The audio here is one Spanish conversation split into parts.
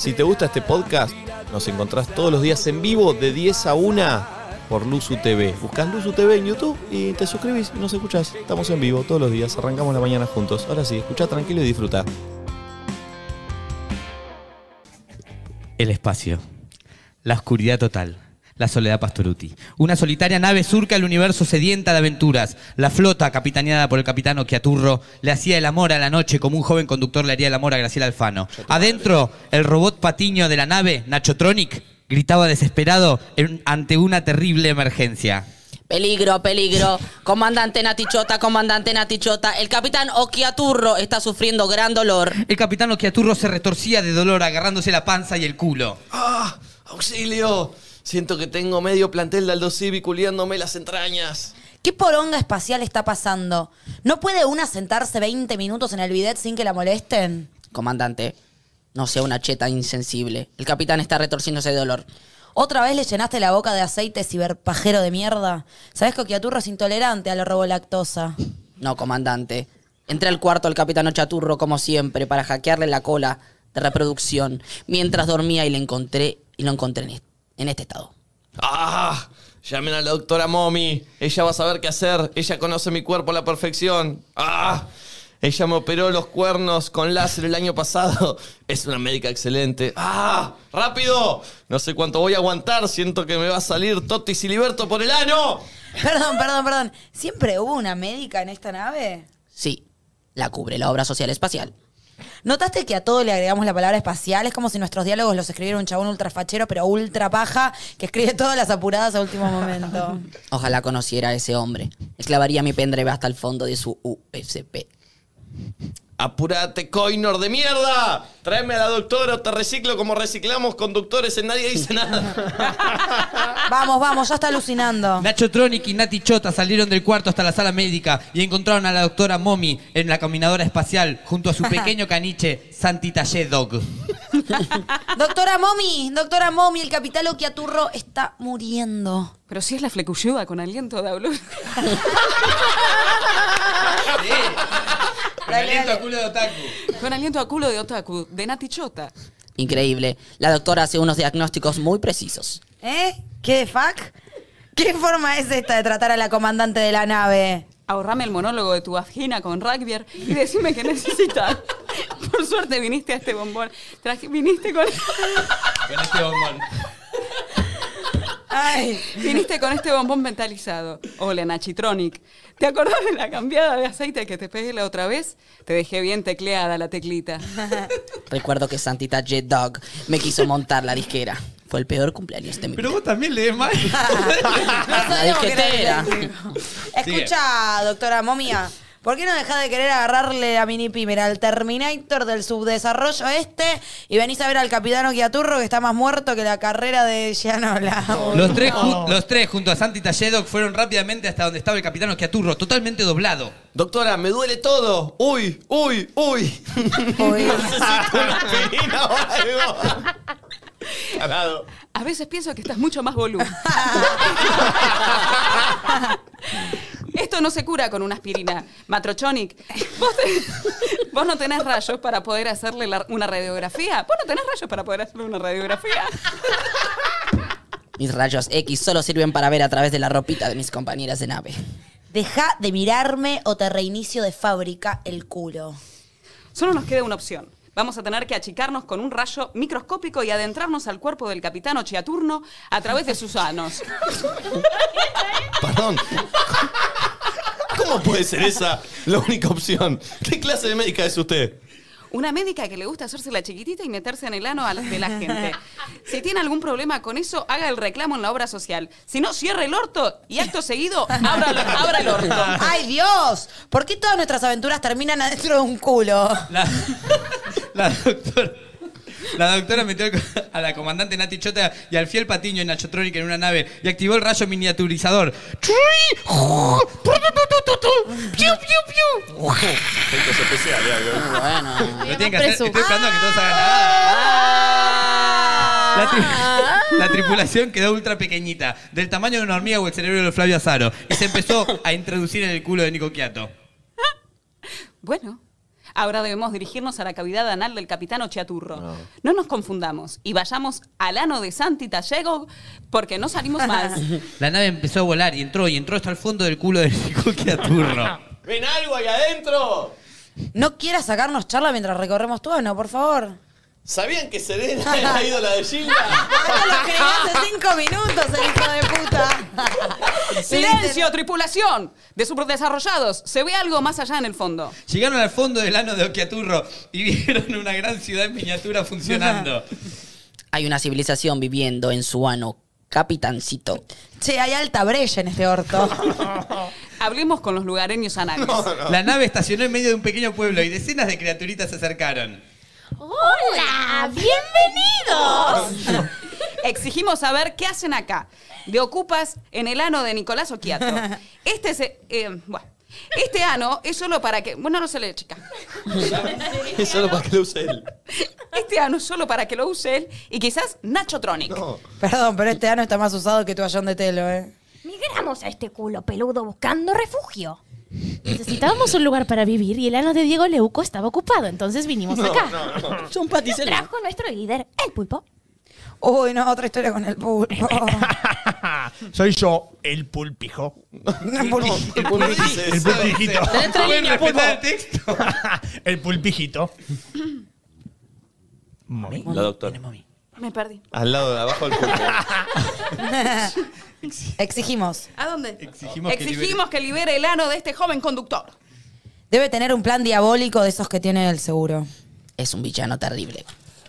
Si te gusta este podcast, nos encontrás todos los días en vivo de 10 a 1 por Luzu TV. Buscás Luzu TV en YouTube y te suscribís y nos escuchás. Estamos en vivo todos los días, arrancamos la mañana juntos. Ahora sí, escucha tranquilo y disfruta. El espacio. La oscuridad total. La soledad Pastoruti. Una solitaria nave surca el universo sedienta de aventuras. La flota, capitaneada por el capitán Oquiaturro, le hacía el amor a la noche como un joven conductor le haría el amor a Graciela Alfano. Adentro, el robot patiño de la nave, Nachotronic, gritaba desesperado en- ante una terrible emergencia. Peligro, peligro. Comandante Natichota, comandante Natichota. El capitán Okiaturro está sufriendo gran dolor. El capitán Oquiaturro se retorcía de dolor agarrándose la panza y el culo. ¡Ah! ¡Auxilio! Siento que tengo medio plantel de Aldo Civi culiándome las entrañas. ¿Qué poronga espacial está pasando? ¿No puede una sentarse 20 minutos en el bidet sin que la molesten? Comandante, no sea una cheta insensible. El capitán está retorciéndose de dolor. ¿Otra vez le llenaste la boca de aceite ciberpajero de mierda? ¿Sabes que Okiaturro es intolerante a la robolactosa? No, comandante. Entré al cuarto del capitán Ochaturro, como siempre, para hackearle la cola de reproducción mientras dormía y le encontré y lo encontré en, est- en este estado. ¡Ah! Llamen a la doctora Mommy. Ella va a saber qué hacer. Ella conoce mi cuerpo a la perfección. ¡Ah! Ella me operó los cuernos con láser el año pasado. Es una médica excelente. ¡Ah! ¡Rápido! No sé cuánto voy a aguantar. Siento que me va a salir Totti Siliberto por el ano. Perdón, perdón, perdón. ¿Siempre hubo una médica en esta nave? Sí, la cubre la obra social espacial. ¿Notaste que a todo le agregamos la palabra espacial? Es como si nuestros diálogos los escribiera un chabón ultrafachero, pero ultra paja, que escribe todas las apuradas a último momento. Ojalá conociera a ese hombre. Esclavaría mi pendrive hasta el fondo de su USP. ¡Apúrate, coinor de mierda! Tráeme a la doctora o te reciclo como reciclamos conductores en Nadie Dice Nada. Vamos, vamos, ya está alucinando. Nacho Tronic y Nati Chota salieron del cuarto hasta la sala médica y encontraron a la doctora Momi en la caminadora espacial junto a su pequeño caniche Santi Talle Dog. Doctora Momi, doctora Momi, el capitán Okiaturro está muriendo. Pero si es la flecuyuda con aliento de hablar. Con aliento a culo de otaku. con aliento a culo de otaku, de Nati Chota. Increíble. La doctora hace unos diagnósticos muy precisos. ¿Eh? ¿Qué de fuck? ¿Qué forma es esta de tratar a la comandante de la nave? Ahorrame el monólogo de tu vagina con rugby y decime que necesitas. Por suerte viniste a este bombón. Traje- viniste con. Con este bombón. Ay, Viniste con este bombón mentalizado. Hola, Nachitronic. ¿Te acordás de la cambiada de aceite que te pegué la otra vez? Te dejé bien tecleada la teclita. Recuerdo que Santita Jet Dog me quiso montar la disquera. Fue el peor cumpleaños de mi Pero vida. vos también lees mal. no era disquetera. Escucha, doctora Momia, ¿por qué no dejás de querer agarrarle la mini pimer al Terminator del subdesarrollo este y venís a ver al capitán Okiaturro que está más muerto que la carrera de Gianola? Los tres, ju- los tres junto a Santi Talle Dog fueron rápidamente hasta donde estaba el capitán Oquiaturro, totalmente doblado. Doctora, me duele todo. Uy, uy, uy. Uy. Necesito una aspirina o algo. Tarado. A veces pienso que estás mucho más boludo. Esto no se cura con una aspirina. Matrochonic, ¿vos, te- vos no tenés rayos para poder hacerle la- una radiografía. ¿Vos no tenés rayos para poder hacerle una radiografía? Mis rayos X solo sirven para ver a través de la ropita de mis compañeras de nave. Deja de mirarme o te reinicio de fábrica el culo. Solo nos queda una opción. Vamos a tener que achicarnos con un rayo microscópico y adentrarnos al cuerpo del capitán Ochiaturno a través de sus anos. Perdón. ¿Cómo puede ser esa la única opción? ¿Qué clase de médica es usted? Una médica que le gusta hacerse la chiquitita y meterse en el ano a la- de la gente. Si tiene algún problema con eso, haga el reclamo en la obra social. Si no, cierre el orto y acto seguido, abra, abra el orto. ¡Ay, Dios! ¿Por qué todas nuestras aventuras terminan adentro de un culo? La, la doctora. La doctora metió a la comandante Nati Chota y al fiel Patiño en Nachotronic en una nave y activó el rayo miniaturizador. Efectos especiales, algo. Bueno. Lo tienen que hacer. Estoy esperando a que todos hagan nada. La, tri- la tripulación quedó ultra pequeñita, del tamaño de una hormiga o el cerebro de Flavio Azaro, y se empezó a introducir en el culo de Nico Quiato. Bueno, Ahora debemos dirigirnos a la cavidad anal del capitán Ochiaturro. No. nos confundamos y vayamos al ano de Santi Tallego porque no salimos más. La nave empezó a volar y entró y entró hasta el fondo del culo de Nico Quiaturro. ¿Ven algo ahí adentro? No quieras sacarnos charla mientras recorremos tu ano, por favor. ¿Sabían que Serena es la ídola de Gilda? Ah, lo escribí hace cinco minutos, el hijo de puta. ¡Silencio, tripulación! De subdesarrollados, se ve algo más allá en el fondo. Llegaron al fondo del ano de Oquiaturro y vieron una gran ciudad en miniatura funcionando. Hay una civilización viviendo en su ano, capitancito. Che, hay alta brecha en este orto. Hablemos con los lugareños anales. La nave estacionó en medio de un pequeño pueblo y decenas de criaturitas se acercaron. ¡Hola! ¡Bienvenidos! Exigimos saber qué hacen acá. De ocupas en el ano de Nicolás Oquiato. Este es. eh, bueno, este ano es solo para que. Bueno, no se lee, chica. Es solo para que lo use él. Este ano es solo para que lo use él y quizás Nacho Tronic. Perdón, pero este ano está más usado que toallón de telo, ¿eh? Migramos a este culo peludo buscando refugio. Necesitábamos un lugar para vivir y el ano de Diego Leuco estaba ocupado, entonces vinimos acá. Son Lo paticelos. trajo nuestro líder, el pulpo. Uy, no, otra historia con el pulpo. Soy yo, el pulpijo. El pulpice. El pulpijito. ¿Pueden respetar el texto? El pulpijito. Mami. La doctora. Me perdí. Al lado de abajo del pulpo. Exigimos. ¿A dónde? Exigimos que Exigimos que libere el ano de este joven conductor. Debe tener un plan diabólico de esos que tiene el seguro. Es un villano terrible.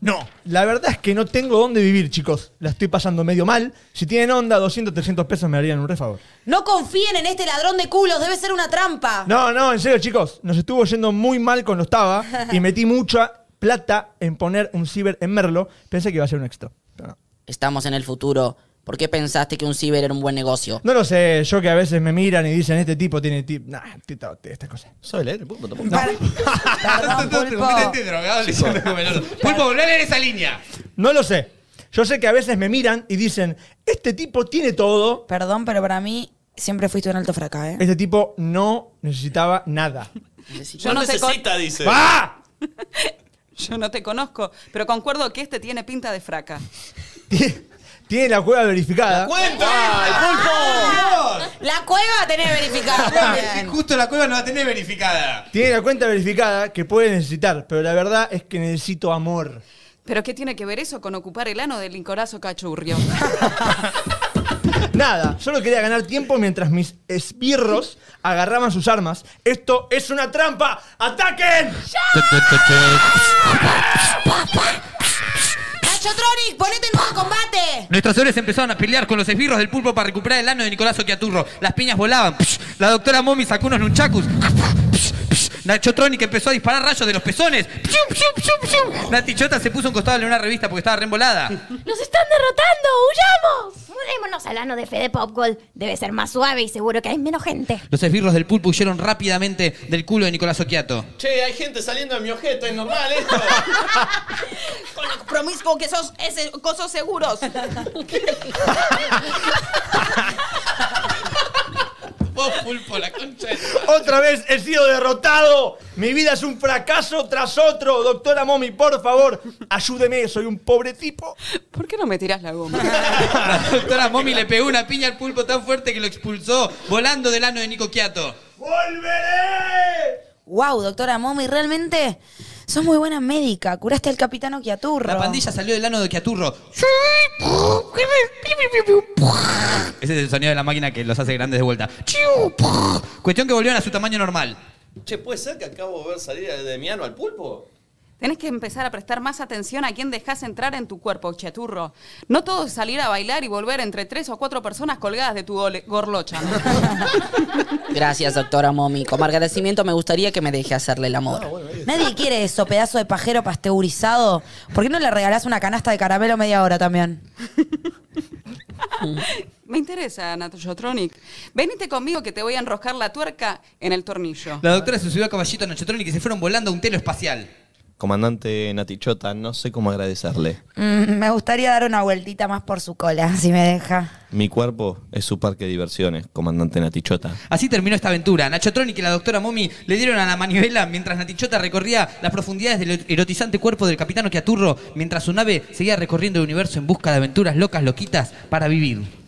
No, la verdad es que no tengo dónde vivir, chicos. La estoy pasando medio mal. Si tienen onda, 200, 300 pesos me harían un re favor. No confíen en este ladrón de culos, debe ser una trampa. No, no, en serio, chicos. Nos estuvo yendo muy mal con los Taba y metí mucha plata en poner un ciber en Merlo. Pensé que iba a ser un extra. pero no. Estamos en el futuro. ¿Por qué pensaste que un ciber era un buen negocio? No lo sé, yo que a veces me miran y dicen, este tipo tiene tip. Nah, estas cosas. ¿Sabe leer el pulpo tampoco? Perdón, pulpo. Pulpo, volvé a leer esa línea. No lo sé. Yo sé que a veces me miran y dicen, este tipo tiene todo. Perdón, pero para mí siempre fuiste un alto fraca, ¿eh? Este tipo no necesitaba nada. Yo no no, necesita, dice. ¡Ah! Yo no te conozco, pero concuerdo que este tiene pinta de fraca. Tie- Tiene la cueva verificada. ¡Cuenta! ¡El pulpo! La cueva tenés verificada también. Justo la cueva no la tenés verificada. Tiene la cuenta verificada que puede necesitar, pero la verdad es que necesito amor. ¿Pero qué tiene que ver eso con ocupar el ano del lincorazo cachurrio? Nada, solo quería ganar tiempo mientras mis esbirros agarraban sus armas. Esto es una trampa. ¡Ataquen! Nachotronic, ponete en modo combate. Nuestros héroes empezaron a pelear con los esbirros del pulpo para recuperar el ano de Nicolás Oquiaturro. Las piñas volaban. La doctora Momi sacó unos nunchakus. Psh, psh, Nacho Tronic empezó a disparar rayos de los pezones. Pshum, pshum, pshum, pshum. Nati Chota se puso un costado de una revista porque estaba reembolada. ¡Nos están derrotando! ¡Huyamos! Mudémonos al ano de Fede Popgold. Debe ser más suave y seguro que hay menos gente. Los esbirros del pulpo huyeron rápidamente del culo de Nicolás Oquiato. Che, hay gente saliendo de mi ojeta, es normal esto. con lo promiscuo que sos, ese, cosos seguros. Vos, pulpo, la concha de... Otra vez he sido derrotado. Mi vida es un fracaso tras otro. Doctora Momi, por favor, ayúdeme. Soy un pobre tipo. ¿Por qué no me tiras la goma? La doctora Momi le pegó una piña al pulpo tan fuerte que lo expulsó, volando del ano de Nico Quiato. ¡Volveré! Wow, doctora Momi, realmente sos muy buena médica. Curaste al capitán Oquiaturro. La pandilla salió del ano de Oquiaturro. Ese es el sonido de la máquina que los hace grandes de vuelta. Cuestión que volvieron a su tamaño normal. Che, ¿puede ser que acabo de ver salir de mi ano al pulpo? Tenés que empezar a prestar más atención a quién dejas entrar en tu cuerpo, chaturro. No todo es salir a bailar y volver entre tres o cuatro personas colgadas de tu gorlocha. Gracias, doctora Momi. Como agradecimiento me gustaría que me deje hacerle el amor. Nadie quiere eso, pedazo de pajero pasteurizado. ¿Por qué no le regalás una canasta de caramelo media hora también? Me interesa, Natoyotronic. Venite conmigo que te voy a enroscar la tuerca en el tornillo. La doctora se subió a caballito Nochetronic y se fueron volando a un telo espacial. Comandante Natichota, no sé cómo agradecerle. Mm, me gustaría dar una vueltita más por su cola, si me deja. Mi cuerpo es su parque de diversiones, comandante Natichota. Así terminó esta aventura. Nacho Tronic y la doctora Momi le dieron a la manivela mientras Natichota recorría las profundidades del erotizante cuerpo del capitán Oquiaturro, mientras su nave seguía recorriendo el universo en busca de aventuras locas, loquitas para vivir.